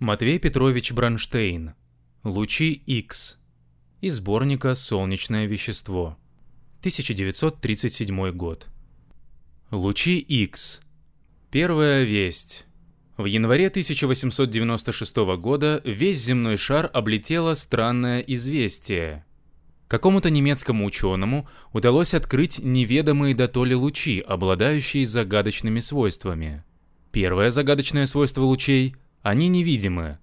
Матвей Петрович Бронштейн. Лучи X. Из сборника «Солнечное вещество». 1937 год. Лучи X. Первая весть. В январе 1896 года весь земной шар облетело странное известие. Какому-то немецкому ученому удалось открыть неведомые дотоле лучи, обладающие загадочными свойствами. Первое загадочное свойство лучей – они невидимы.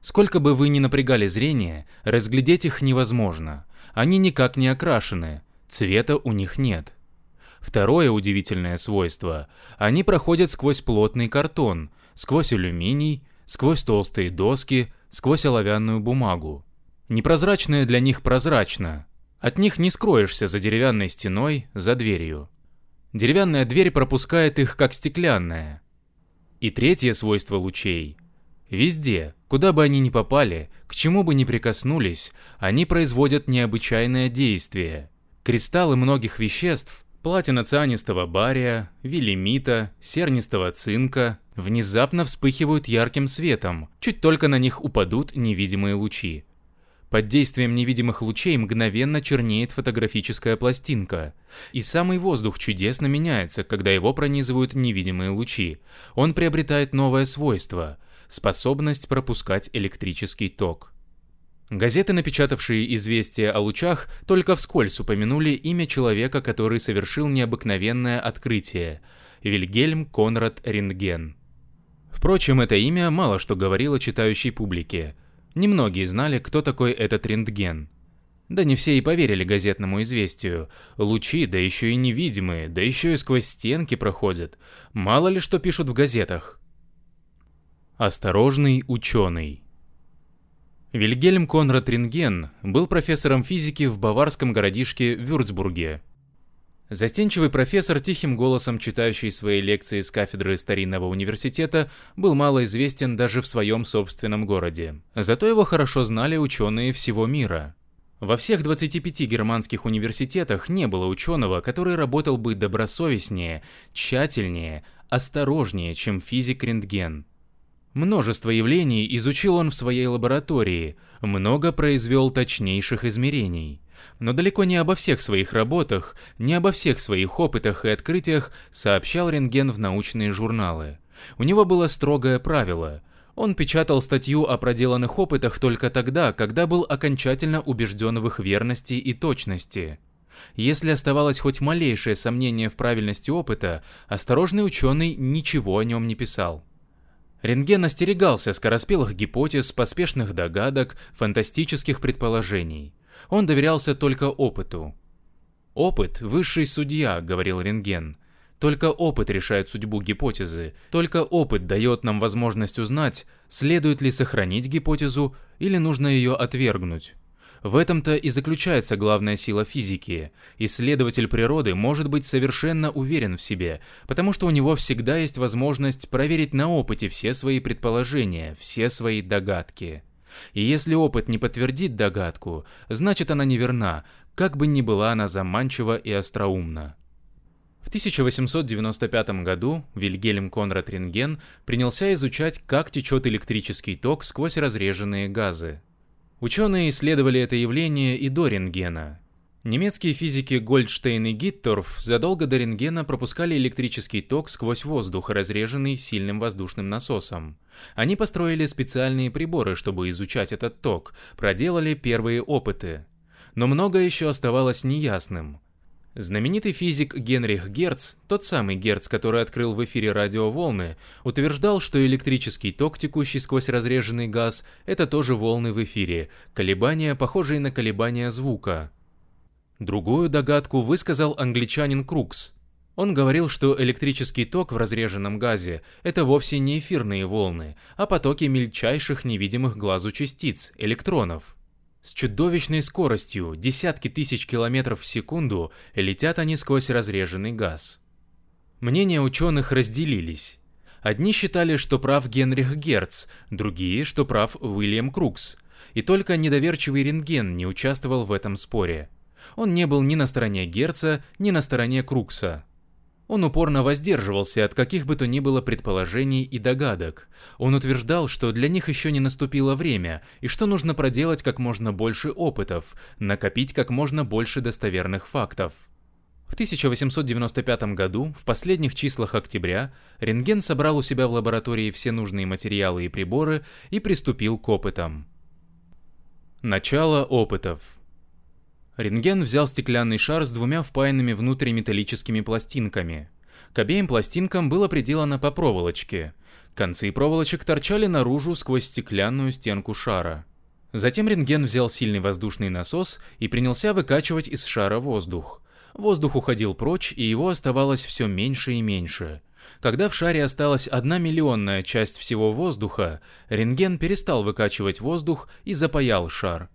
Сколько бы вы ни напрягали зрение, разглядеть их невозможно. Они никак не окрашены, цвета у них нет. Второе удивительное свойство – они проходят сквозь плотный картон – сквозь алюминий, сквозь толстые доски, сквозь оловянную бумагу. Непрозрачное для них прозрачно. От них не скроешься за деревянной стеной, за дверью. Деревянная дверь пропускает их, как стеклянная. И третье свойство лучей. Везде, куда бы они ни попали, к чему бы ни прикоснулись, они производят необычайное действие. Кристаллы многих веществ, платиноцианистого бария, вилимита, сернистого цинка, внезапно вспыхивают ярким светом, чуть только на них упадут невидимые лучи. Под действием невидимых лучей мгновенно чернеет фотографическая пластинка. И самый воздух чудесно меняется, когда его пронизывают невидимые лучи. Он приобретает новое свойство – способность пропускать электрический ток. Газеты, напечатавшие известия о лучах, только вскользь упомянули имя человека, который совершил необыкновенное открытие – Вильгельм Конрад Рентген. Впрочем, это имя мало что говорило читающей публике. Немногие знали, кто такой этот рентген. Да не все и поверили газетному известию. Лучи, да еще и невидимые, да еще и сквозь стенки проходят. Мало ли что пишут в газетах. Осторожный ученый. Вильгельм Конрад Рентген был профессором физики в баварском городишке Вюрцбурге, Застенчивый профессор, тихим голосом читающий свои лекции с кафедры старинного университета, был мало известен даже в своем собственном городе. Зато его хорошо знали ученые всего мира. Во всех 25 германских университетах не было ученого, который работал бы добросовестнее, тщательнее, осторожнее, чем физик Рентген. Множество явлений изучил он в своей лаборатории, много произвел точнейших измерений но далеко не обо всех своих работах, не обо всех своих опытах и открытиях сообщал рентген в научные журналы. У него было строгое правило. Он печатал статью о проделанных опытах только тогда, когда был окончательно убежден в их верности и точности. Если оставалось хоть малейшее сомнение в правильности опыта, осторожный ученый ничего о нем не писал. Рентген остерегался скороспелых гипотез, поспешных догадок, фантастических предположений. Он доверялся только опыту. «Опыт – высший судья», – говорил Рентген. «Только опыт решает судьбу гипотезы, только опыт дает нам возможность узнать, следует ли сохранить гипотезу или нужно ее отвергнуть». В этом-то и заключается главная сила физики. Исследователь природы может быть совершенно уверен в себе, потому что у него всегда есть возможность проверить на опыте все свои предположения, все свои догадки. И если опыт не подтвердит догадку, значит она неверна, как бы ни была она заманчива и остроумна. В 1895 году Вильгельм Конрад Рентген принялся изучать, как течет электрический ток сквозь разреженные газы. Ученые исследовали это явление и до рентгена, Немецкие физики Гольдштейн и Гитторф задолго до рентгена пропускали электрический ток сквозь воздух, разреженный сильным воздушным насосом. Они построили специальные приборы, чтобы изучать этот ток, проделали первые опыты. Но многое еще оставалось неясным. Знаменитый физик Генрих Герц, тот самый Герц, который открыл в эфире радиоволны, утверждал, что электрический ток, текущий сквозь разреженный газ, это тоже волны в эфире, колебания, похожие на колебания звука. Другую догадку высказал англичанин Крукс. Он говорил, что электрический ток в разреженном газе – это вовсе не эфирные волны, а потоки мельчайших невидимых глазу частиц – электронов. С чудовищной скоростью, десятки тысяч километров в секунду, летят они сквозь разреженный газ. Мнения ученых разделились. Одни считали, что прав Генрих Герц, другие, что прав Уильям Крукс. И только недоверчивый рентген не участвовал в этом споре. Он не был ни на стороне Герца, ни на стороне Крукса. Он упорно воздерживался от каких бы то ни было предположений и догадок. Он утверждал, что для них еще не наступило время, и что нужно проделать как можно больше опытов, накопить как можно больше достоверных фактов. В 1895 году, в последних числах октября, рентген собрал у себя в лаборатории все нужные материалы и приборы и приступил к опытам. Начало опытов. Рентген взял стеклянный шар с двумя впаянными внутрь металлическими пластинками. К обеим пластинкам было приделано по проволочке. Концы проволочек торчали наружу сквозь стеклянную стенку шара. Затем рентген взял сильный воздушный насос и принялся выкачивать из шара воздух. Воздух уходил прочь, и его оставалось все меньше и меньше. Когда в шаре осталась одна миллионная часть всего воздуха, рентген перестал выкачивать воздух и запаял шар.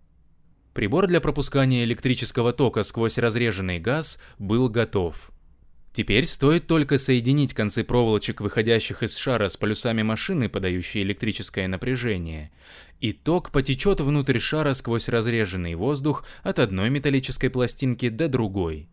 Прибор для пропускания электрического тока сквозь разреженный газ был готов. Теперь стоит только соединить концы проволочек, выходящих из шара с полюсами машины, подающей электрическое напряжение, и ток потечет внутрь шара сквозь разреженный воздух от одной металлической пластинки до другой.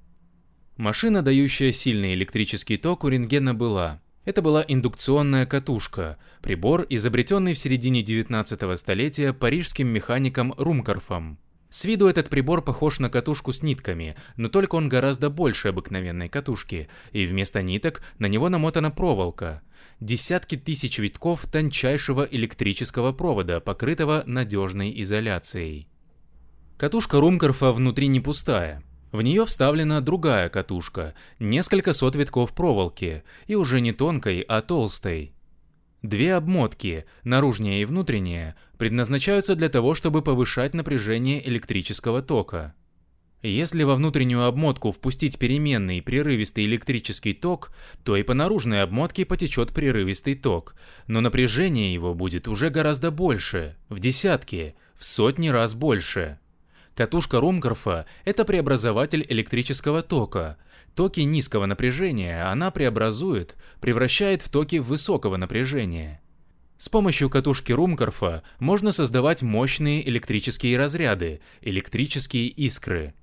Машина, дающая сильный электрический ток, у рентгена была. Это была индукционная катушка, прибор, изобретенный в середине 19 столетия парижским механиком Румкарфом. С виду этот прибор похож на катушку с нитками, но только он гораздо больше обыкновенной катушки, и вместо ниток на него намотана проволока. Десятки тысяч витков тончайшего электрического провода, покрытого надежной изоляцией. Катушка Румкорфа внутри не пустая. В нее вставлена другая катушка, несколько сот витков проволоки, и уже не тонкой, а толстой. Две обмотки, наружная и внутренняя, предназначаются для того, чтобы повышать напряжение электрического тока. Если во внутреннюю обмотку впустить переменный прерывистый электрический ток, то и по наружной обмотке потечет прерывистый ток, но напряжение его будет уже гораздо больше, в десятки, в сотни раз больше. Катушка Румкорфа – это преобразователь электрического тока, Токи низкого напряжения она преобразует, превращает в токи высокого напряжения. С помощью катушки Румкорфа можно создавать мощные электрические разряды, электрические искры.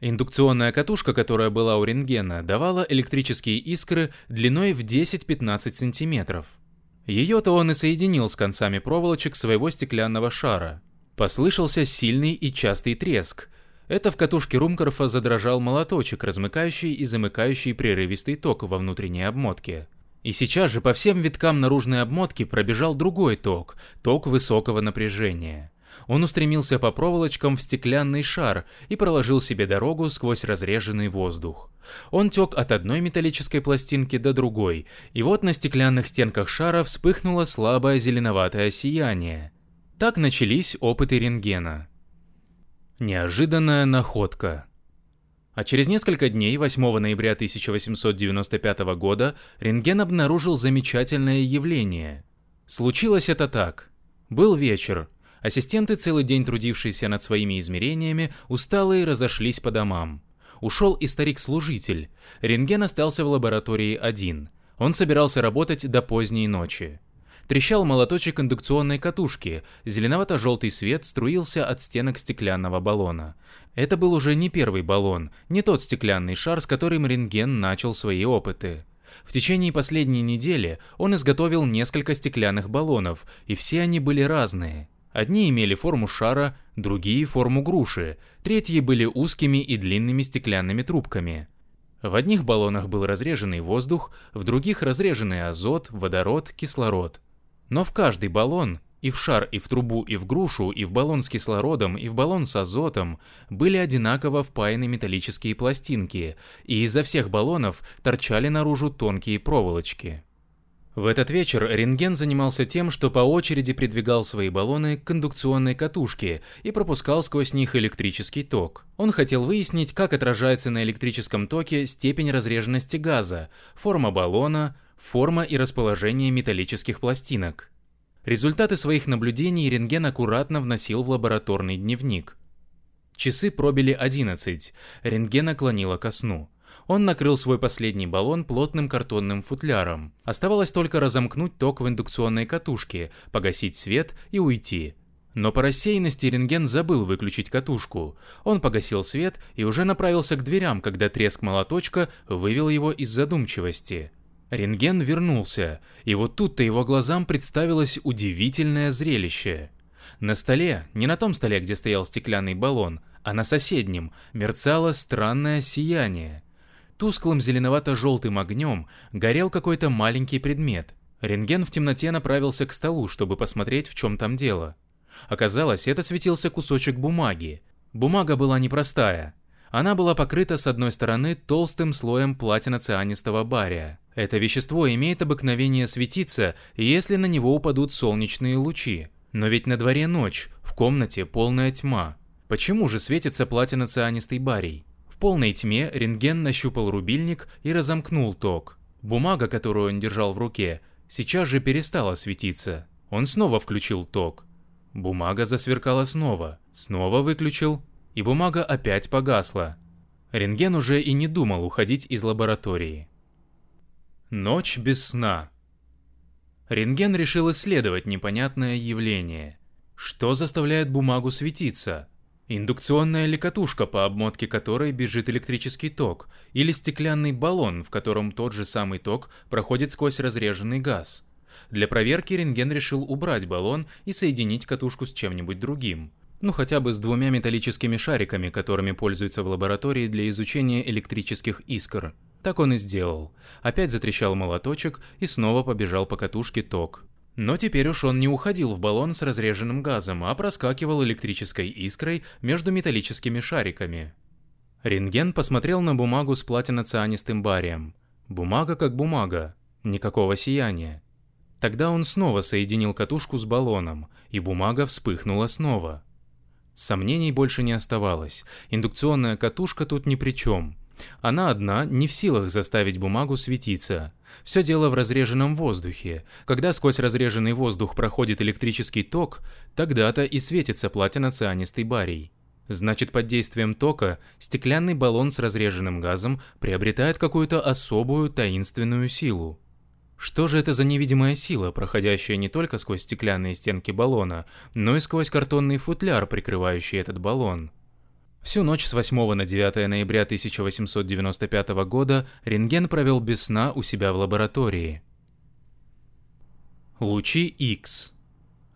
Индукционная катушка, которая была у рентгена, давала электрические искры длиной в 10-15 см. Ее-то он и соединил с концами проволочек своего стеклянного шара. Послышался сильный и частый треск, это в катушке Румкорфа задрожал молоточек, размыкающий и замыкающий прерывистый ток во внутренней обмотке. И сейчас же по всем виткам наружной обмотки пробежал другой ток, ток высокого напряжения. Он устремился по проволочкам в стеклянный шар и проложил себе дорогу сквозь разреженный воздух. Он тек от одной металлической пластинки до другой, и вот на стеклянных стенках шара вспыхнуло слабое зеленоватое сияние. Так начались опыты рентгена. Неожиданная находка. А через несколько дней, 8 ноября 1895 года, рентген обнаружил замечательное явление. Случилось это так. Был вечер. Ассистенты, целый день трудившиеся над своими измерениями, усталые разошлись по домам. Ушел и старик-служитель. Рентген остался в лаборатории один. Он собирался работать до поздней ночи. Трещал молоточек индукционной катушки, зеленовато-желтый свет струился от стенок стеклянного баллона. Это был уже не первый баллон, не тот стеклянный шар, с которым рентген начал свои опыты. В течение последней недели он изготовил несколько стеклянных баллонов, и все они были разные. Одни имели форму шара, другие – форму груши, третьи были узкими и длинными стеклянными трубками. В одних баллонах был разреженный воздух, в других – разреженный азот, водород, кислород. Но в каждый баллон, и в шар, и в трубу, и в грушу, и в баллон с кислородом, и в баллон с азотом, были одинаково впаяны металлические пластинки, и изо всех баллонов торчали наружу тонкие проволочки. В этот вечер рентген занимался тем, что по очереди придвигал свои баллоны к кондукционной катушке и пропускал сквозь них электрический ток. Он хотел выяснить, как отражается на электрическом токе степень разреженности газа, форма баллона, форма и расположение металлических пластинок. Результаты своих наблюдений рентген аккуратно вносил в лабораторный дневник. Часы пробили 11, рентген наклонило ко сну. Он накрыл свой последний баллон плотным картонным футляром. Оставалось только разомкнуть ток в индукционной катушке, погасить свет и уйти. Но по рассеянности рентген забыл выключить катушку. Он погасил свет и уже направился к дверям, когда треск молоточка вывел его из задумчивости. Рентген вернулся, и вот тут-то его глазам представилось удивительное зрелище. На столе, не на том столе, где стоял стеклянный баллон, а на соседнем, мерцало странное сияние. Тусклым зеленовато-желтым огнем горел какой-то маленький предмет. Рентген в темноте направился к столу, чтобы посмотреть, в чем там дело. Оказалось, это светился кусочек бумаги. Бумага была непростая. Она была покрыта с одной стороны толстым слоем платиноцианистого бария. Это вещество имеет обыкновение светиться, если на него упадут солнечные лучи. Но ведь на дворе ночь, в комнате полная тьма. Почему же светится платиноцианистый барий? В полной тьме рентген нащупал рубильник и разомкнул ток. Бумага, которую он держал в руке, сейчас же перестала светиться. Он снова включил ток. Бумага засверкала снова, снова выключил, и бумага опять погасла. Рентген уже и не думал уходить из лаборатории. Ночь без сна. Рентген решил исследовать непонятное явление. Что заставляет бумагу светиться? Индукционная ли катушка, по обмотке которой бежит электрический ток, или стеклянный баллон, в котором тот же самый ток проходит сквозь разреженный газ? Для проверки рентген решил убрать баллон и соединить катушку с чем-нибудь другим. Ну хотя бы с двумя металлическими шариками, которыми пользуются в лаборатории для изучения электрических искр. Так он и сделал. Опять затрещал молоточек и снова побежал по катушке ток. Но теперь уж он не уходил в баллон с разреженным газом, а проскакивал электрической искрой между металлическими шариками. Рентген посмотрел на бумагу с платиноцианистым барием. Бумага как бумага, никакого сияния. Тогда он снова соединил катушку с баллоном, и бумага вспыхнула снова. Сомнений больше не оставалось. Индукционная катушка тут ни при чем. Она одна не в силах заставить бумагу светиться. Все дело в разреженном воздухе. Когда сквозь разреженный воздух проходит электрический ток, тогда-то и светится платиноцианистый барий. Значит, под действием тока стеклянный баллон с разреженным газом приобретает какую-то особую таинственную силу. Что же это за невидимая сила, проходящая не только сквозь стеклянные стенки баллона, но и сквозь картонный футляр, прикрывающий этот баллон? Всю ночь с 8 на 9 ноября 1895 года рентген провел без сна у себя в лаборатории. Лучи X.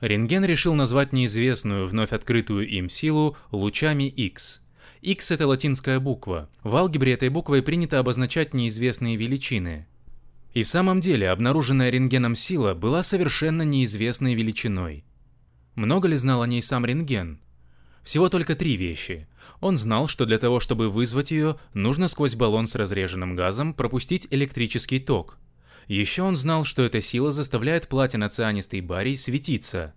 Рентген решил назвать неизвестную, вновь открытую им силу лучами X. X – это латинская буква. В алгебре этой буквой принято обозначать неизвестные величины. И в самом деле обнаруженная рентгеном сила была совершенно неизвестной величиной. Много ли знал о ней сам рентген? Всего только три вещи. Он знал, что для того, чтобы вызвать ее, нужно сквозь баллон с разреженным газом пропустить электрический ток. Еще он знал, что эта сила заставляет платиноцианистый барий светиться.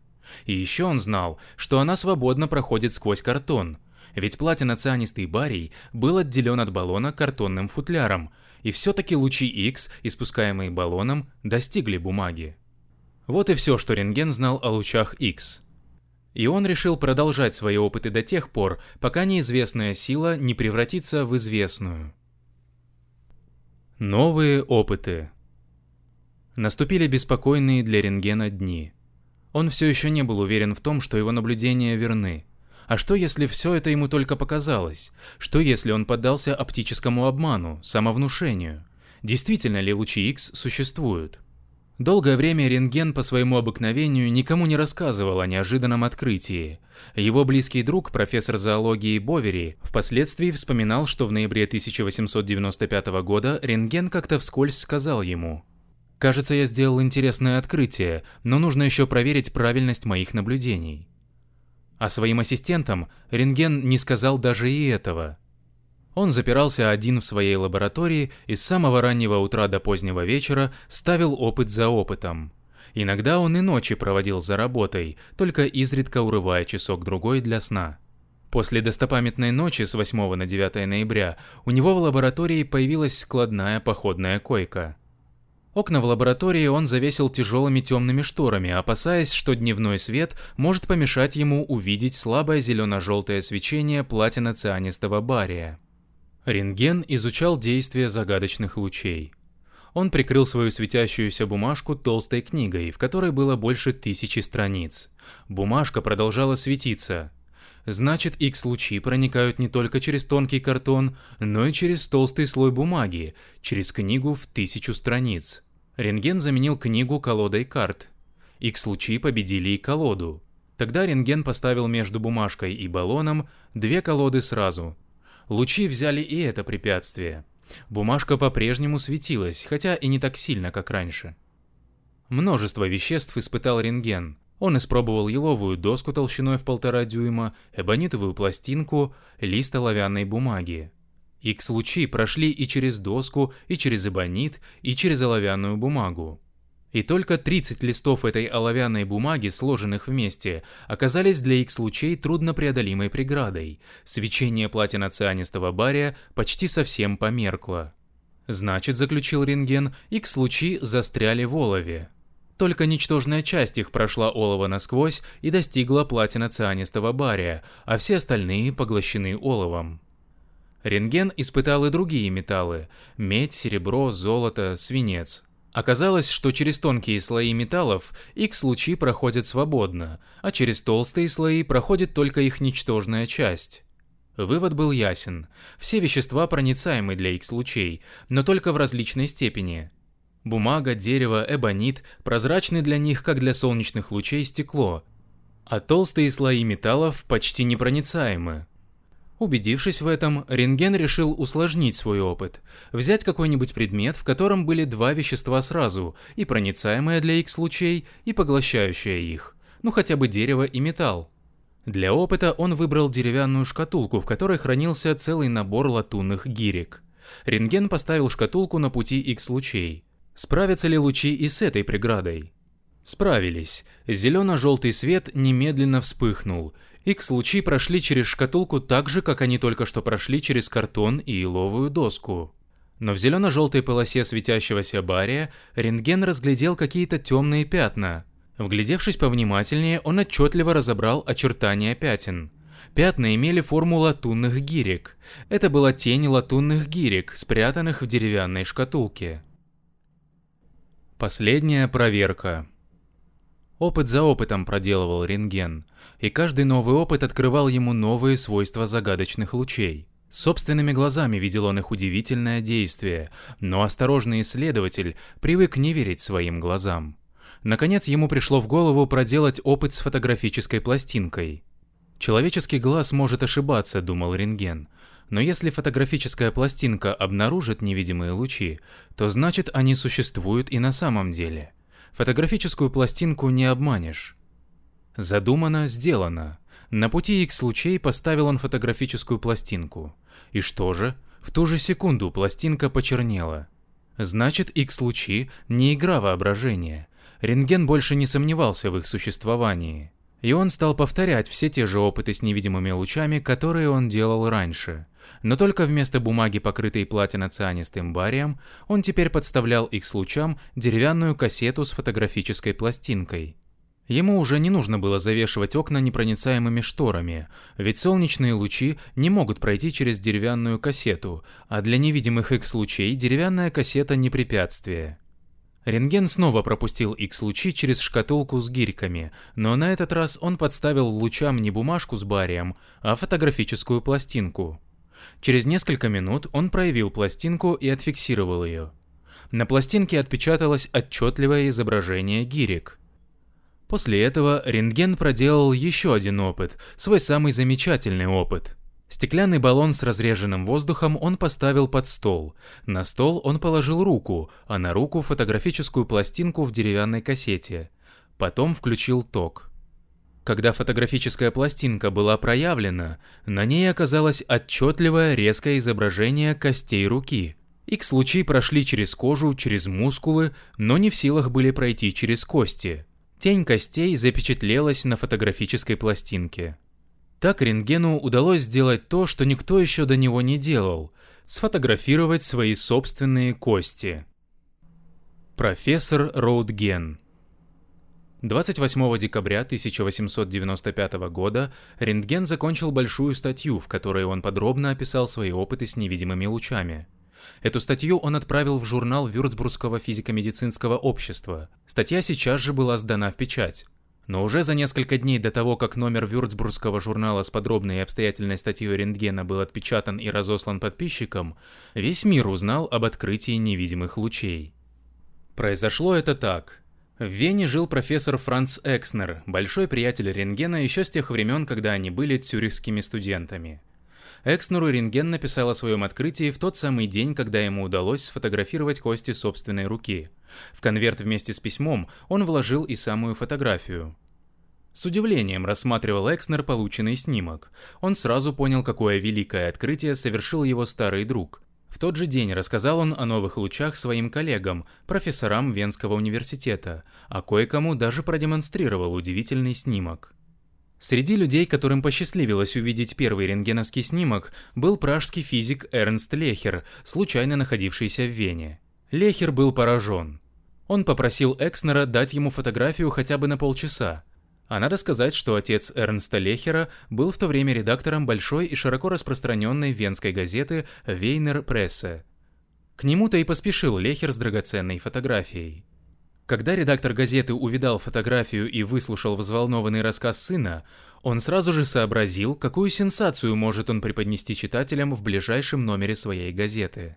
И еще он знал, что она свободно проходит сквозь картон, ведь платиноцианистый барий был отделен от баллона картонным футляром, и все-таки лучи X, испускаемые баллоном, достигли бумаги. Вот и все, что рентген знал о лучах X. И он решил продолжать свои опыты до тех пор, пока неизвестная сила не превратится в известную. Новые опыты Наступили беспокойные для рентгена дни. Он все еще не был уверен в том, что его наблюдения верны. А что если все это ему только показалось? Что если он поддался оптическому обману, самовнушению? Действительно ли лучи X существуют? Долгое время рентген по своему обыкновению никому не рассказывал о неожиданном открытии. Его близкий друг, профессор зоологии Бовери, впоследствии вспоминал, что в ноябре 1895 года рентген как-то вскользь сказал ему «Кажется, я сделал интересное открытие, но нужно еще проверить правильность моих наблюдений». А своим ассистентам рентген не сказал даже и этого. Он запирался один в своей лаборатории и с самого раннего утра до позднего вечера ставил опыт за опытом. Иногда он и ночи проводил за работой, только изредка урывая часок-другой для сна. После достопамятной ночи с 8 на 9 ноября у него в лаборатории появилась складная походная койка. Окна в лаборатории он завесил тяжелыми темными шторами, опасаясь, что дневной свет может помешать ему увидеть слабое зелено-желтое свечение платиноцианистого бария. Рентген изучал действие загадочных лучей. Он прикрыл свою светящуюся бумажку толстой книгой, в которой было больше тысячи страниц. Бумажка продолжала светиться. Значит, X-лучи проникают не только через тонкий картон, но и через толстый слой бумаги, через книгу в тысячу страниц. Рентген заменил книгу колодой карт. X-лучи победили и колоду. Тогда рентген поставил между бумажкой и баллоном две колоды сразу. Лучи взяли и это препятствие. Бумажка по-прежнему светилась, хотя и не так сильно, как раньше. Множество веществ испытал рентген. Он испробовал еловую доску толщиной в полтора дюйма, эбонитовую пластинку, лист оловянной бумаги. Икс-лучи прошли и через доску, и через эбонит, и через оловянную бумагу. И только 30 листов этой оловянной бумаги, сложенных вместе, оказались для X-лучей труднопреодолимой преградой. Свечение платиноцианистого бария почти совсем померкло. Значит, заключил рентген, X-лучи застряли в олове. Только ничтожная часть их прошла олово насквозь и достигла платиноцианистого бария, а все остальные поглощены оловом. Рентген испытал и другие металлы – медь, серебро, золото, свинец – Оказалось, что через тонкие слои металлов X-лучи проходят свободно, а через толстые слои проходит только их ничтожная часть. Вывод был ясен. Все вещества проницаемы для X-лучей, но только в различной степени. Бумага, дерево, эбонит прозрачны для них, как для солнечных лучей стекло, а толстые слои металлов почти непроницаемы. Убедившись в этом, рентген решил усложнить свой опыт, взять какой-нибудь предмет, в котором были два вещества сразу, и проницаемое для X-лучей, и поглощающее их, ну хотя бы дерево и металл. Для опыта он выбрал деревянную шкатулку, в которой хранился целый набор латунных гирек. Рентген поставил шкатулку на пути X-лучей. Справятся ли лучи и с этой преградой? Справились. Зелено-желтый свет немедленно вспыхнул, X-лучи прошли через шкатулку так же, как они только что прошли через картон и иловую доску. Но в зелено-желтой полосе светящегося бария рентген разглядел какие-то темные пятна. Вглядевшись повнимательнее, он отчетливо разобрал очертания пятен. Пятна имели форму латунных гирек. Это была тень латунных гирек, спрятанных в деревянной шкатулке. Последняя проверка. Опыт за опытом проделывал рентген, и каждый новый опыт открывал ему новые свойства загадочных лучей. Собственными глазами видел он их удивительное действие, но осторожный исследователь привык не верить своим глазам. Наконец ему пришло в голову проделать опыт с фотографической пластинкой. Человеческий глаз может ошибаться, думал рентген, но если фотографическая пластинка обнаружит невидимые лучи, то значит они существуют и на самом деле – Фотографическую пластинку не обманешь. Задумано, сделано. На пути X-лучей поставил он фотографическую пластинку. И что же? В ту же секунду пластинка почернела. Значит, X-лучи не игра воображения. Рентген больше не сомневался в их существовании. И он стал повторять все те же опыты с невидимыми лучами, которые он делал раньше. Но только вместо бумаги, покрытой платиноцианистым барием, он теперь подставлял их с лучам деревянную кассету с фотографической пластинкой. Ему уже не нужно было завешивать окна непроницаемыми шторами, ведь солнечные лучи не могут пройти через деревянную кассету, а для невидимых X-лучей деревянная кассета не препятствие. Рентген снова пропустил X-лучи через шкатулку с гирьками, но на этот раз он подставил лучам не бумажку с барием, а фотографическую пластинку. Через несколько минут он проявил пластинку и отфиксировал ее. На пластинке отпечаталось отчетливое изображение гирек. После этого рентген проделал еще один опыт, свой самый замечательный опыт – Стеклянный баллон с разреженным воздухом он поставил под стол. На стол он положил руку, а на руку фотографическую пластинку в деревянной кассете. Потом включил ток. Когда фотографическая пластинка была проявлена, на ней оказалось отчетливое резкое изображение костей руки. Икс-лучи прошли через кожу, через мускулы, но не в силах были пройти через кости. Тень костей запечатлелась на фотографической пластинке. Так рентгену удалось сделать то, что никто еще до него не делал – сфотографировать свои собственные кости. Профессор Роудген 28 декабря 1895 года Рентген закончил большую статью, в которой он подробно описал свои опыты с невидимыми лучами. Эту статью он отправил в журнал Вюрцбургского физико-медицинского общества. Статья сейчас же была сдана в печать. Но уже за несколько дней до того, как номер Вюрцбургского журнала с подробной и обстоятельной статьей рентгена был отпечатан и разослан подписчикам, весь мир узнал об открытии невидимых лучей. Произошло это так. В Вене жил профессор Франц Экснер, большой приятель рентгена еще с тех времен, когда они были цюрихскими студентами. Экснеру рентген написал о своем открытии в тот самый день, когда ему удалось сфотографировать кости собственной руки – в конверт вместе с письмом он вложил и самую фотографию. С удивлением рассматривал Экснер полученный снимок. Он сразу понял, какое великое открытие совершил его старый друг. В тот же день рассказал он о новых лучах своим коллегам, профессорам Венского университета, а кое-кому даже продемонстрировал удивительный снимок. Среди людей, которым посчастливилось увидеть первый рентгеновский снимок, был пражский физик Эрнст Лехер, случайно находившийся в Вене. Лехер был поражен. Он попросил Экснера дать ему фотографию хотя бы на полчаса. А надо сказать, что отец Эрнста Лехера был в то время редактором большой и широко распространенной венской газеты «Вейнер Прессе». К нему-то и поспешил Лехер с драгоценной фотографией. Когда редактор газеты увидал фотографию и выслушал взволнованный рассказ сына, он сразу же сообразил, какую сенсацию может он преподнести читателям в ближайшем номере своей газеты.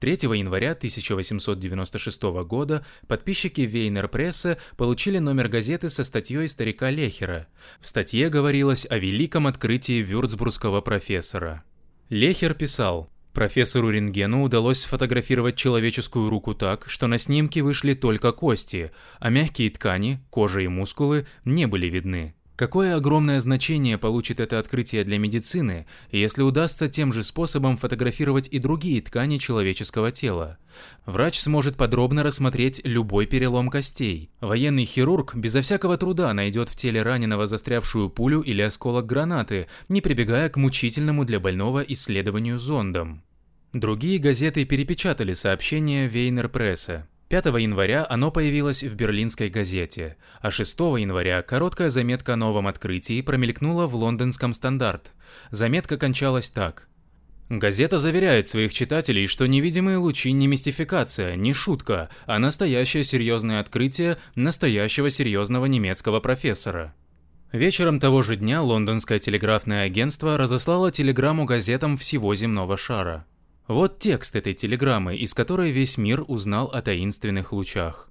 3 января 1896 года подписчики Вейнер Пресса получили номер газеты со статьей старика Лехера. В статье говорилось о великом открытии вюрцбургского профессора. Лехер писал, Профессору Рентгену удалось сфотографировать человеческую руку так, что на снимке вышли только кости, а мягкие ткани, кожа и мускулы не были видны. Какое огромное значение получит это открытие для медицины, если удастся тем же способом фотографировать и другие ткани человеческого тела? Врач сможет подробно рассмотреть любой перелом костей. Военный хирург безо всякого труда найдет в теле раненого застрявшую пулю или осколок гранаты, не прибегая к мучительному для больного исследованию зондом. Другие газеты перепечатали сообщение Вейнер Пресса. 5 января оно появилось в берлинской газете, а 6 января короткая заметка о новом открытии промелькнула в лондонском «Стандарт». Заметка кончалась так. Газета заверяет своих читателей, что невидимые лучи не мистификация, не шутка, а настоящее серьезное открытие настоящего серьезного немецкого профессора. Вечером того же дня лондонское телеграфное агентство разослало телеграмму газетам всего земного шара. Вот текст этой телеграммы, из которой весь мир узнал о таинственных лучах.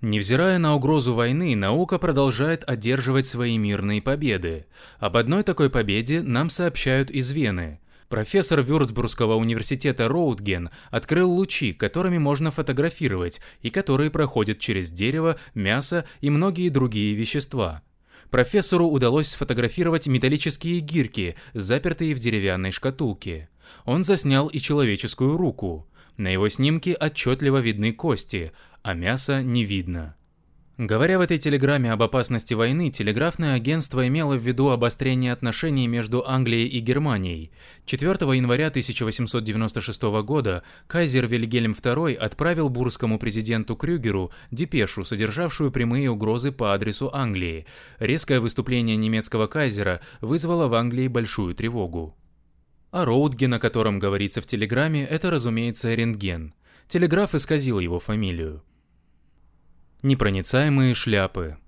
Невзирая на угрозу войны, наука продолжает одерживать свои мирные победы. Об одной такой победе нам сообщают из Вены. Профессор Вюрцбургского университета Роудген открыл лучи, которыми можно фотографировать и которые проходят через дерево, мясо и многие другие вещества. Профессору удалось сфотографировать металлические гирьки, запертые в деревянной шкатулке. Он заснял и человеческую руку. На его снимке отчетливо видны кости, а мяса не видно. Говоря в этой телеграмме об опасности войны, телеграфное агентство имело в виду обострение отношений между Англией и Германией. 4 января 1896 года кайзер Вильгельм II отправил бурскому президенту Крюгеру депешу, содержавшую прямые угрозы по адресу Англии. Резкое выступление немецкого кайзера вызвало в Англии большую тревогу. А Роудген, о котором говорится в телеграмме, это, разумеется, рентген. Телеграф исказил его фамилию. Непроницаемые шляпы.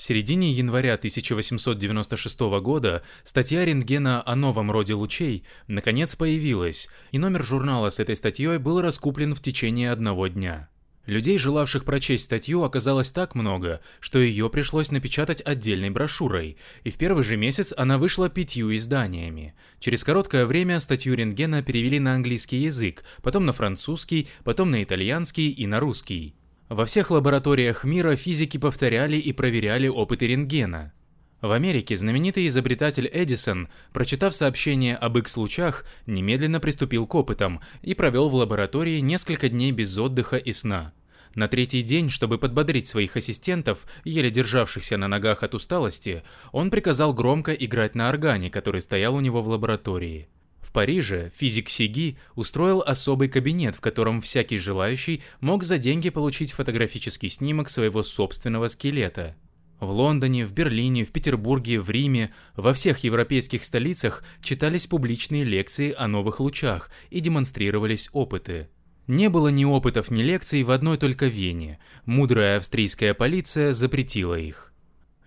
В середине января 1896 года статья рентгена о новом роде лучей наконец появилась, и номер журнала с этой статьей был раскуплен в течение одного дня. Людей, желавших прочесть статью, оказалось так много, что ее пришлось напечатать отдельной брошюрой, и в первый же месяц она вышла пятью изданиями. Через короткое время статью рентгена перевели на английский язык, потом на французский, потом на итальянский и на русский. Во всех лабораториях мира физики повторяли и проверяли опыты рентгена. В Америке знаменитый изобретатель Эдисон, прочитав сообщение об X-лучах, немедленно приступил к опытам и провел в лаборатории несколько дней без отдыха и сна. На третий день, чтобы подбодрить своих ассистентов, еле державшихся на ногах от усталости, он приказал громко играть на органе, который стоял у него в лаборатории. В Париже физик Сиги устроил особый кабинет, в котором всякий желающий мог за деньги получить фотографический снимок своего собственного скелета – В Лондоне, в Берлине, в Петербурге, в Риме, во всех европейских столицах читались публичные лекции о новых лучах и демонстрировались опыты. Не было ни опытов, ни лекций в одной только Вене. Мудрая австрийская полиция запретила их.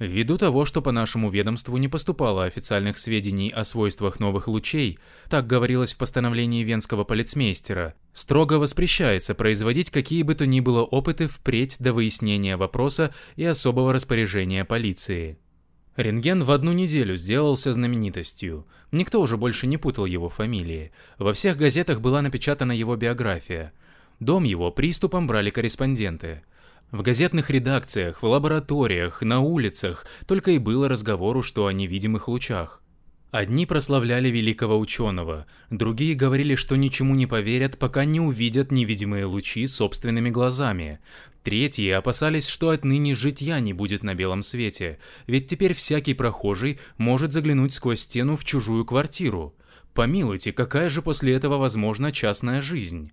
Ввиду того, что по нашему ведомству не поступало официальных сведений о свойствах новых лучей, так говорилось в постановлении венского полицмейстера, строго воспрещается производить какие бы то ни было опыты впредь до выяснения вопроса и особого распоряжения полиции. Рентген в одну неделю сделался знаменитостью. Никто уже больше не путал его фамилии. Во всех газетах была напечатана его биография. Дом его приступом брали корреспонденты – в газетных редакциях, в лабораториях, на улицах только и было разговору, что о невидимых лучах. Одни прославляли великого ученого, другие говорили, что ничему не поверят, пока не увидят невидимые лучи собственными глазами. Третьи опасались, что отныне житья не будет на белом свете, ведь теперь всякий прохожий может заглянуть сквозь стену в чужую квартиру. Помилуйте, какая же после этого возможна частная жизнь?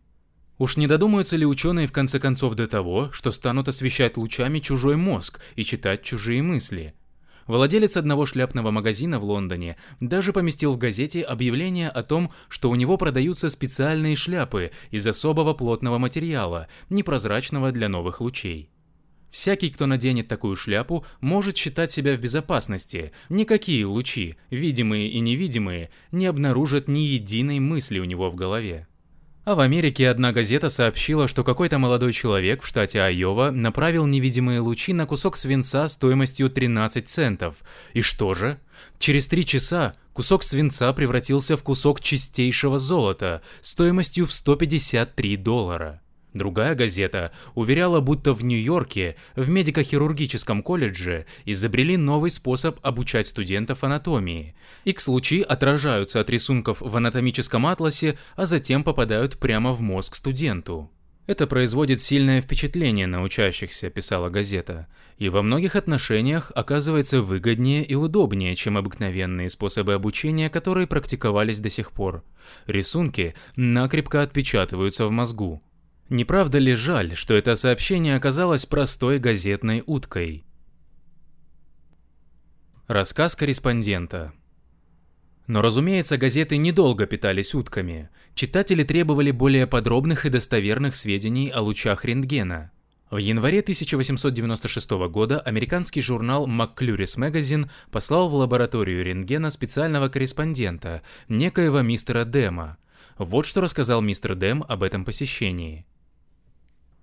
Уж не додумаются ли ученые в конце концов до того, что станут освещать лучами чужой мозг и читать чужие мысли? Владелец одного шляпного магазина в Лондоне даже поместил в газете объявление о том, что у него продаются специальные шляпы из особого плотного материала, непрозрачного для новых лучей. Всякий, кто наденет такую шляпу, может считать себя в безопасности. Никакие лучи, видимые и невидимые, не обнаружат ни единой мысли у него в голове. А в Америке одна газета сообщила, что какой-то молодой человек в штате Айова направил невидимые лучи на кусок свинца стоимостью 13 центов. И что же? Через три часа кусок свинца превратился в кусок чистейшего золота стоимостью в 153 доллара. Другая газета уверяла, будто в Нью-Йорке в медико-хирургическом колледже изобрели новый способ обучать студентов анатомии. X-лучи отражаются от рисунков в анатомическом атласе, а затем попадают прямо в мозг студенту. Это производит сильное впечатление на учащихся, писала газета, и во многих отношениях оказывается выгоднее и удобнее, чем обыкновенные способы обучения, которые практиковались до сих пор. Рисунки накрепко отпечатываются в мозгу. Не правда ли жаль, что это сообщение оказалось простой газетной уткой? Рассказ корреспондента но, разумеется, газеты недолго питались утками. Читатели требовали более подробных и достоверных сведений о лучах рентгена. В январе 1896 года американский журнал McClure's Magazine послал в лабораторию рентгена специального корреспондента, некоего мистера Дэма. Вот что рассказал мистер Дэм об этом посещении.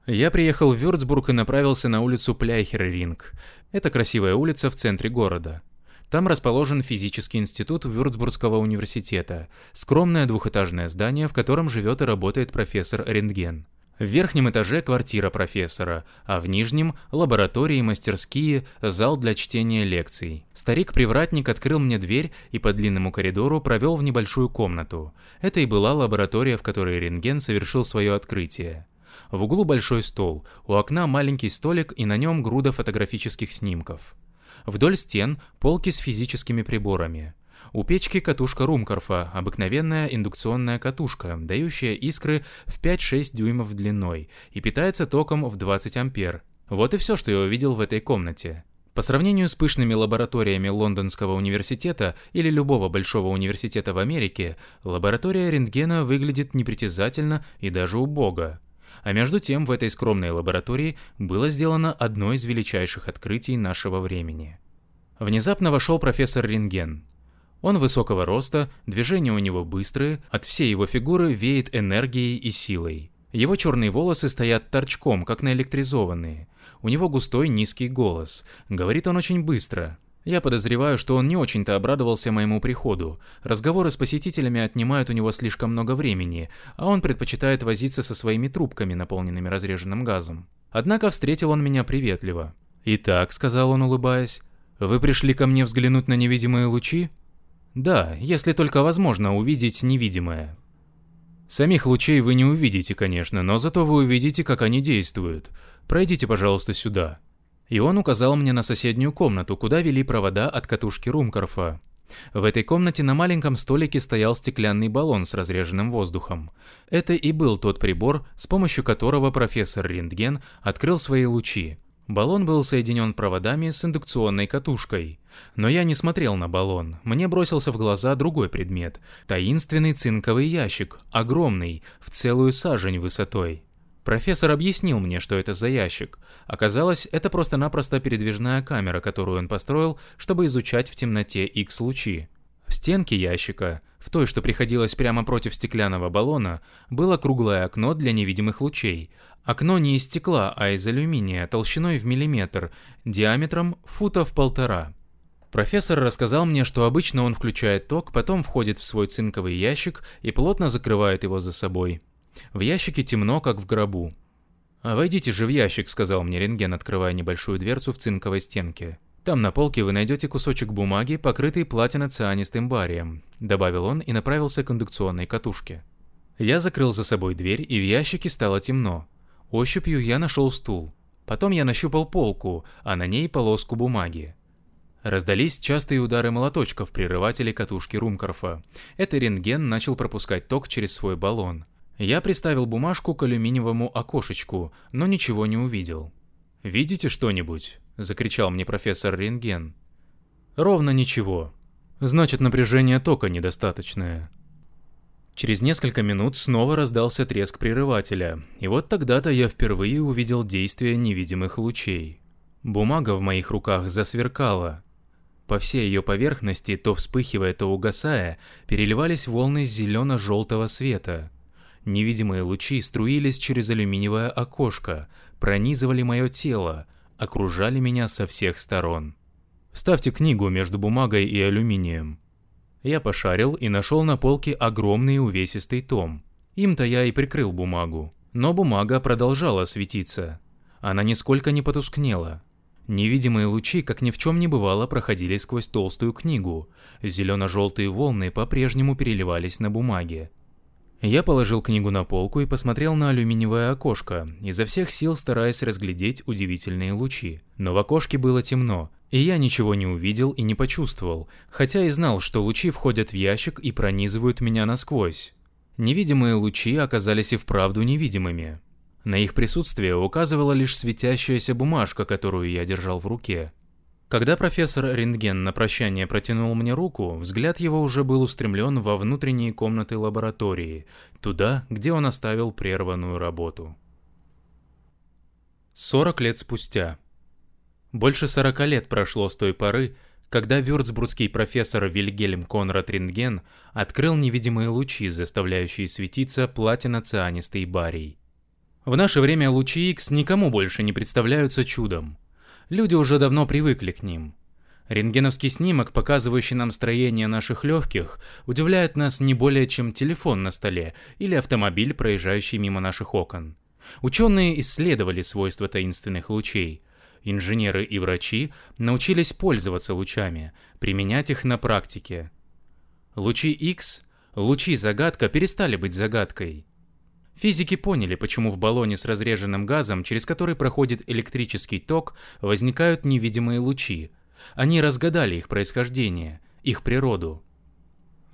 Я приехал в Вюрцбург и направился на улицу Пляйхер-Ринг. Это красивая улица в центре города. Там расположен физический институт Вюрцбургского университета, скромное двухэтажное здание, в котором живет и работает профессор Рентген. В верхнем этаже квартира профессора, а в нижнем – лаборатории, мастерские, зал для чтения лекций. Старик-привратник открыл мне дверь и по длинному коридору провел в небольшую комнату. Это и была лаборатория, в которой рентген совершил свое открытие. В углу большой стол, у окна маленький столик и на нем груда фотографических снимков. Вдоль стен полки с физическими приборами. У печки катушка Румкорфа, обыкновенная индукционная катушка, дающая искры в 5-6 дюймов длиной и питается током в 20 ампер. Вот и все, что я увидел в этой комнате. По сравнению с пышными лабораториями Лондонского университета или любого большого университета в Америке, лаборатория рентгена выглядит непритязательно и даже убого. А между тем в этой скромной лаборатории было сделано одно из величайших открытий нашего времени. Внезапно вошел профессор Рентген. Он высокого роста, движения у него быстрые, от всей его фигуры веет энергией и силой. Его черные волосы стоят торчком, как наэлектризованные. У него густой низкий голос. Говорит он очень быстро. Я подозреваю, что он не очень-то обрадовался моему приходу. Разговоры с посетителями отнимают у него слишком много времени, а он предпочитает возиться со своими трубками, наполненными разреженным газом. Однако встретил он меня приветливо. «Итак», — сказал он, улыбаясь, — «вы пришли ко мне взглянуть на невидимые лучи?» «Да, если только возможно увидеть невидимое». «Самих лучей вы не увидите, конечно, но зато вы увидите, как они действуют. Пройдите, пожалуйста, сюда». И он указал мне на соседнюю комнату, куда вели провода от катушки Румкорфа. В этой комнате на маленьком столике стоял стеклянный баллон с разреженным воздухом. Это и был тот прибор, с помощью которого профессор Рентген открыл свои лучи. Баллон был соединен проводами с индукционной катушкой. Но я не смотрел на баллон. Мне бросился в глаза другой предмет. Таинственный цинковый ящик, огромный, в целую сажень высотой. Профессор объяснил мне, что это за ящик. Оказалось, это просто-напросто передвижная камера, которую он построил, чтобы изучать в темноте X-лучи. В стенке ящика, в той, что приходилось прямо против стеклянного баллона, было круглое окно для невидимых лучей. Окно не из стекла, а из алюминия, толщиной в миллиметр, диаметром футов полтора. Профессор рассказал мне, что обычно он включает ток, потом входит в свой цинковый ящик и плотно закрывает его за собой. В ящике темно, как в гробу. «А войдите же в ящик», — сказал мне рентген, открывая небольшую дверцу в цинковой стенке. «Там на полке вы найдете кусочек бумаги, покрытый платиноцианистым барием», — добавил он и направился к индукционной катушке. Я закрыл за собой дверь, и в ящике стало темно. Ощупью я нашел стул. Потом я нащупал полку, а на ней полоску бумаги. Раздались частые удары молоточка в прерывателе катушки Румкорфа. Это рентген начал пропускать ток через свой баллон. Я приставил бумажку к алюминиевому окошечку, но ничего не увидел. «Видите что-нибудь?» – закричал мне профессор рентген. «Ровно ничего. Значит, напряжение тока недостаточное». Через несколько минут снова раздался треск прерывателя, и вот тогда-то я впервые увидел действие невидимых лучей. Бумага в моих руках засверкала. По всей ее поверхности, то вспыхивая, то угасая, переливались волны зелено-желтого света – Невидимые лучи струились через алюминиевое окошко, пронизывали мое тело, окружали меня со всех сторон. Ставьте книгу между бумагой и алюминием. Я пошарил и нашел на полке огромный увесистый том. Им-то я и прикрыл бумагу. Но бумага продолжала светиться. Она нисколько не потускнела. Невидимые лучи, как ни в чем не бывало, проходили сквозь толстую книгу. Зелено-желтые волны по-прежнему переливались на бумаге. Я положил книгу на полку и посмотрел на алюминиевое окошко, изо всех сил стараясь разглядеть удивительные лучи. Но в окошке было темно, и я ничего не увидел и не почувствовал, хотя и знал, что лучи входят в ящик и пронизывают меня насквозь. Невидимые лучи оказались и вправду невидимыми. На их присутствие указывала лишь светящаяся бумажка, которую я держал в руке. Когда профессор Рентген на прощание протянул мне руку, взгляд его уже был устремлен во внутренние комнаты лаборатории, туда, где он оставил прерванную работу. 40 лет спустя. Больше 40 лет прошло с той поры, когда вюрцбургский профессор Вильгельм Конрад Рентген открыл невидимые лучи, заставляющие светиться платиноцианистый барий. В наше время лучи X никому больше не представляются чудом. Люди уже давно привыкли к ним. Рентгеновский снимок, показывающий нам строение наших легких, удивляет нас не более чем телефон на столе или автомобиль, проезжающий мимо наших окон. Ученые исследовали свойства таинственных лучей. Инженеры и врачи научились пользоваться лучами, применять их на практике. Лучи X, лучи-загадка перестали быть загадкой. Физики поняли, почему в баллоне с разреженным газом, через который проходит электрический ток, возникают невидимые лучи. Они разгадали их происхождение, их природу.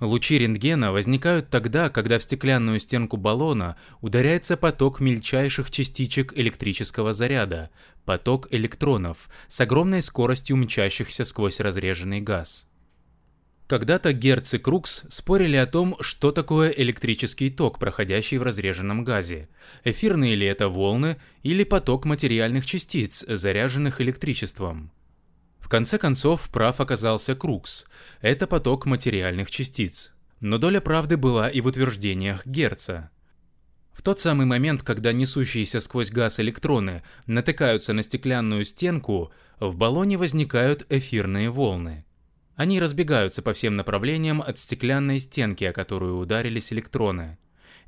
Лучи рентгена возникают тогда, когда в стеклянную стенку баллона ударяется поток мельчайших частичек электрического заряда, поток электронов, с огромной скоростью мчащихся сквозь разреженный газ. Когда-то Герц и Крукс спорили о том, что такое электрический ток, проходящий в разреженном газе. Эфирные ли это волны или поток материальных частиц, заряженных электричеством. В конце концов, прав оказался Крукс. Это поток материальных частиц. Но доля правды была и в утверждениях Герца. В тот самый момент, когда несущиеся сквозь газ электроны натыкаются на стеклянную стенку, в баллоне возникают эфирные волны. Они разбегаются по всем направлениям от стеклянной стенки, о которую ударились электроны.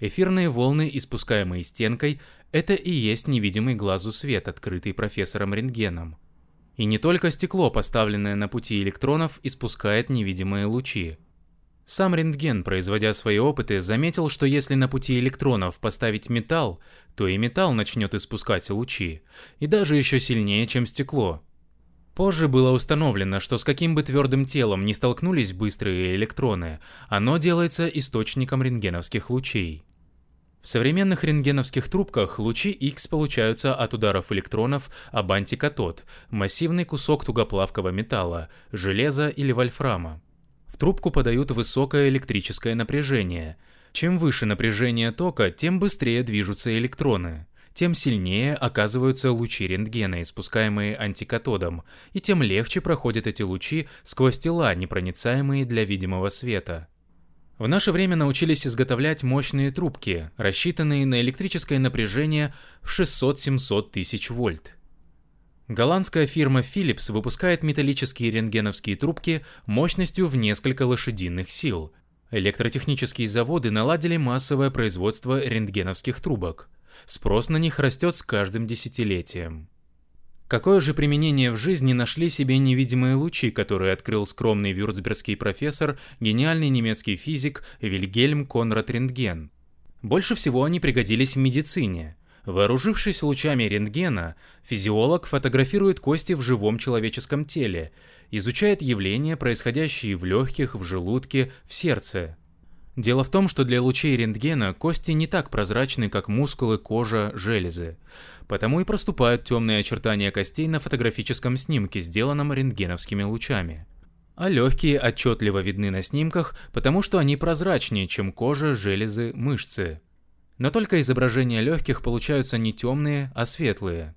Эфирные волны, испускаемые стенкой, это и есть невидимый глазу свет, открытый профессором рентгеном. И не только стекло, поставленное на пути электронов, испускает невидимые лучи. Сам рентген, производя свои опыты, заметил, что если на пути электронов поставить металл, то и металл начнет испускать лучи, и даже еще сильнее, чем стекло. Позже было установлено, что с каким бы твердым телом не столкнулись быстрые электроны, оно делается источником рентгеновских лучей. В современных рентгеновских трубках лучи X получаются от ударов электронов об антикатод, массивный кусок тугоплавкого металла, железа или вольфрама. В трубку подают высокое электрическое напряжение. Чем выше напряжение тока, тем быстрее движутся электроны, тем сильнее оказываются лучи рентгена, испускаемые антикатодом, и тем легче проходят эти лучи сквозь тела, непроницаемые для видимого света. В наше время научились изготовлять мощные трубки, рассчитанные на электрическое напряжение в 600-700 тысяч вольт. Голландская фирма Philips выпускает металлические рентгеновские трубки мощностью в несколько лошадиных сил. Электротехнические заводы наладили массовое производство рентгеновских трубок. Спрос на них растет с каждым десятилетием. Какое же применение в жизни нашли себе невидимые лучи, которые открыл скромный вюрцбергский профессор, гениальный немецкий физик Вильгельм Конрад Рентген? Больше всего они пригодились в медицине. Вооружившись лучами рентгена, физиолог фотографирует кости в живом человеческом теле, изучает явления, происходящие в легких, в желудке, в сердце. Дело в том, что для лучей рентгена кости не так прозрачны, как мускулы, кожа, железы. Потому и проступают темные очертания костей на фотографическом снимке, сделанном рентгеновскими лучами. А легкие отчетливо видны на снимках, потому что они прозрачнее, чем кожа, железы, мышцы. Но только изображения легких получаются не темные, а светлые.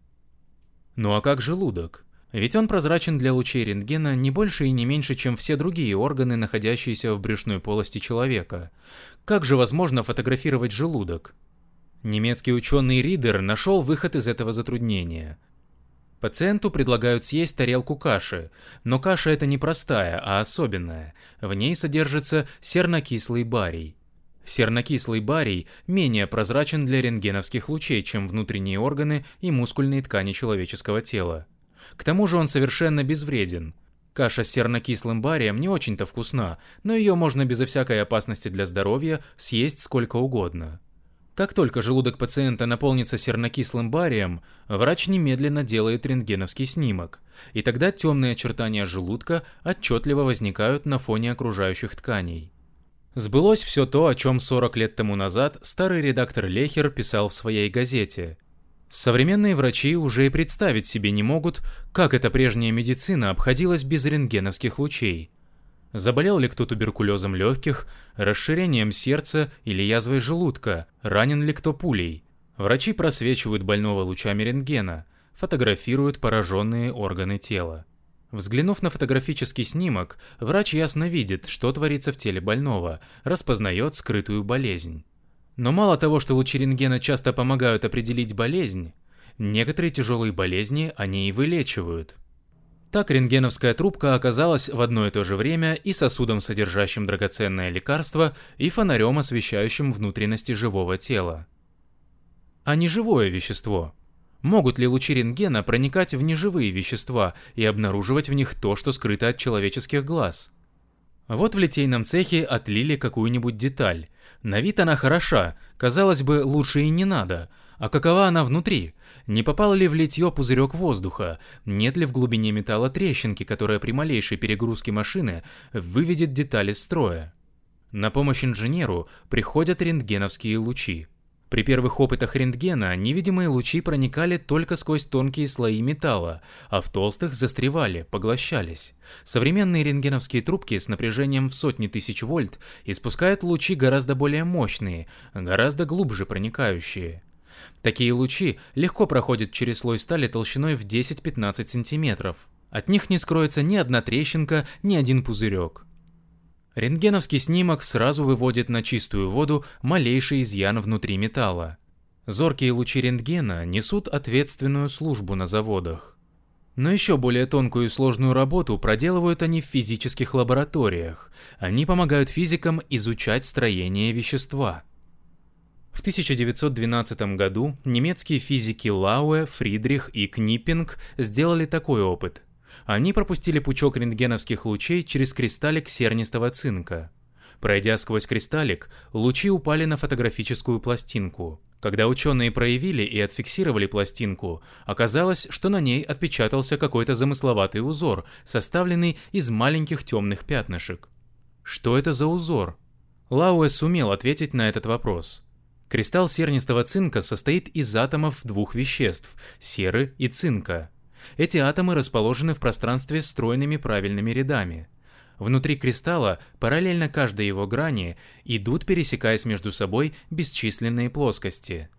Ну а как желудок? Ведь он прозрачен для лучей рентгена не больше и не меньше, чем все другие органы, находящиеся в брюшной полости человека. Как же возможно фотографировать желудок? Немецкий ученый Ридер нашел выход из этого затруднения. Пациенту предлагают съесть тарелку каши, но каша это не простая, а особенная. В ней содержится сернокислый барий. Сернокислый барий менее прозрачен для рентгеновских лучей, чем внутренние органы и мускульные ткани человеческого тела. К тому же он совершенно безвреден. Каша с сернокислым барием не очень-то вкусна, но ее можно безо всякой опасности для здоровья съесть сколько угодно. Как только желудок пациента наполнится сернокислым барием, врач немедленно делает рентгеновский снимок, и тогда темные очертания желудка отчетливо возникают на фоне окружающих тканей. Сбылось все то, о чем 40 лет тому назад старый редактор Лехер писал в своей газете – Современные врачи уже и представить себе не могут, как эта прежняя медицина обходилась без рентгеновских лучей. Заболел ли кто туберкулезом легких, расширением сердца или язвой желудка, ранен ли кто пулей. Врачи просвечивают больного лучами рентгена, фотографируют пораженные органы тела. Взглянув на фотографический снимок, врач ясно видит, что творится в теле больного, распознает скрытую болезнь. Но мало того, что лучи рентгена часто помогают определить болезнь, некоторые тяжелые болезни они и вылечивают. Так рентгеновская трубка оказалась в одно и то же время и сосудом, содержащим драгоценное лекарство, и фонарем, освещающим внутренности живого тела. А неживое вещество? Могут ли лучи рентгена проникать в неживые вещества и обнаруживать в них то, что скрыто от человеческих глаз? Вот в литейном цехе отлили какую-нибудь деталь. На вид она хороша, казалось бы, лучше и не надо. А какова она внутри? Не попал ли в литье пузырек воздуха? Нет ли в глубине металла трещинки, которая при малейшей перегрузке машины выведет деталь из строя? На помощь инженеру приходят рентгеновские лучи. При первых опытах рентгена невидимые лучи проникали только сквозь тонкие слои металла, а в толстых застревали, поглощались. Современные рентгеновские трубки с напряжением в сотни тысяч вольт испускают лучи гораздо более мощные, гораздо глубже проникающие. Такие лучи легко проходят через слой стали толщиной в 10-15 сантиметров. От них не скроется ни одна трещинка, ни один пузырек. Рентгеновский снимок сразу выводит на чистую воду малейший изъян внутри металла. Зоркие лучи рентгена несут ответственную службу на заводах. Но еще более тонкую и сложную работу проделывают они в физических лабораториях. Они помогают физикам изучать строение вещества. В 1912 году немецкие физики Лауэ, Фридрих и Книппинг сделали такой опыт – они пропустили пучок рентгеновских лучей через кристаллик сернистого цинка. Пройдя сквозь кристаллик, лучи упали на фотографическую пластинку. Когда ученые проявили и отфиксировали пластинку, оказалось, что на ней отпечатался какой-то замысловатый узор, составленный из маленьких темных пятнышек. Что это за узор? Лауэ сумел ответить на этот вопрос. Кристалл сернистого цинка состоит из атомов двух веществ – серы и цинка. Эти атомы расположены в пространстве стройными правильными рядами. Внутри кристалла, параллельно каждой его грани, идут, пересекаясь между собой, бесчисленные плоскости.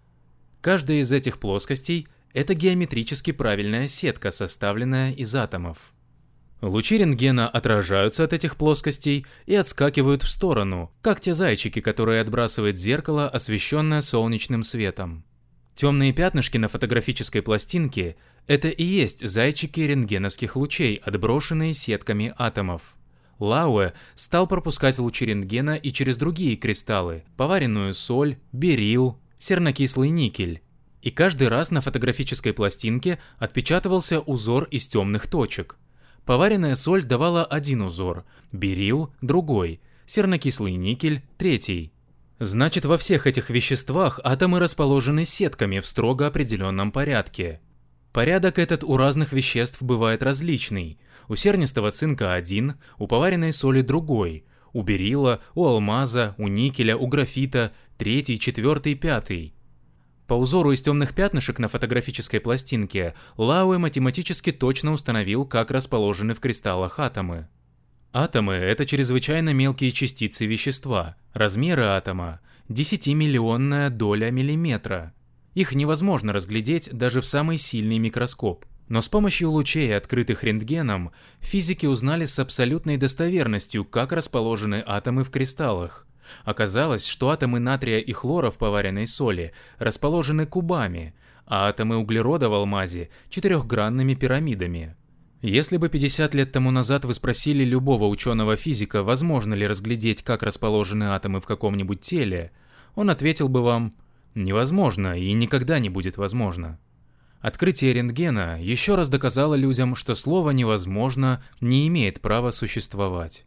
Каждая из этих плоскостей – это геометрически правильная сетка, составленная из атомов. Лучи рентгена отражаются от этих плоскостей и отскакивают в сторону, как те зайчики, которые отбрасывает зеркало, освещенное солнечным светом. Темные пятнышки на фотографической пластинке – это и есть зайчики рентгеновских лучей, отброшенные сетками атомов. Лауэ стал пропускать лучи рентгена и через другие кристаллы – поваренную соль, берил, сернокислый никель. И каждый раз на фотографической пластинке отпечатывался узор из темных точек – Поваренная соль давала один узор, берил – другой, сернокислый никель – третий. Значит, во всех этих веществах атомы расположены сетками в строго определенном порядке. Порядок этот у разных веществ бывает различный. У сернистого цинка один, у поваренной соли другой, у берила, у алмаза, у никеля, у графита третий, четвертый, пятый. По узору из темных пятнышек на фотографической пластинке Лауэ математически точно установил, как расположены в кристаллах атомы. Атомы – это чрезвычайно мелкие частицы вещества. Размеры атома – 10-миллионная доля миллиметра. Их невозможно разглядеть даже в самый сильный микроскоп. Но с помощью лучей, открытых рентгеном, физики узнали с абсолютной достоверностью, как расположены атомы в кристаллах. Оказалось, что атомы натрия и хлора в поваренной соли расположены кубами, а атомы углерода в алмазе – четырехгранными пирамидами. Если бы 50 лет тому назад вы спросили любого ученого-физика, возможно ли разглядеть, как расположены атомы в каком-нибудь теле, он ответил бы вам «невозможно и никогда не будет возможно». Открытие рентгена еще раз доказало людям, что слово «невозможно» не имеет права существовать.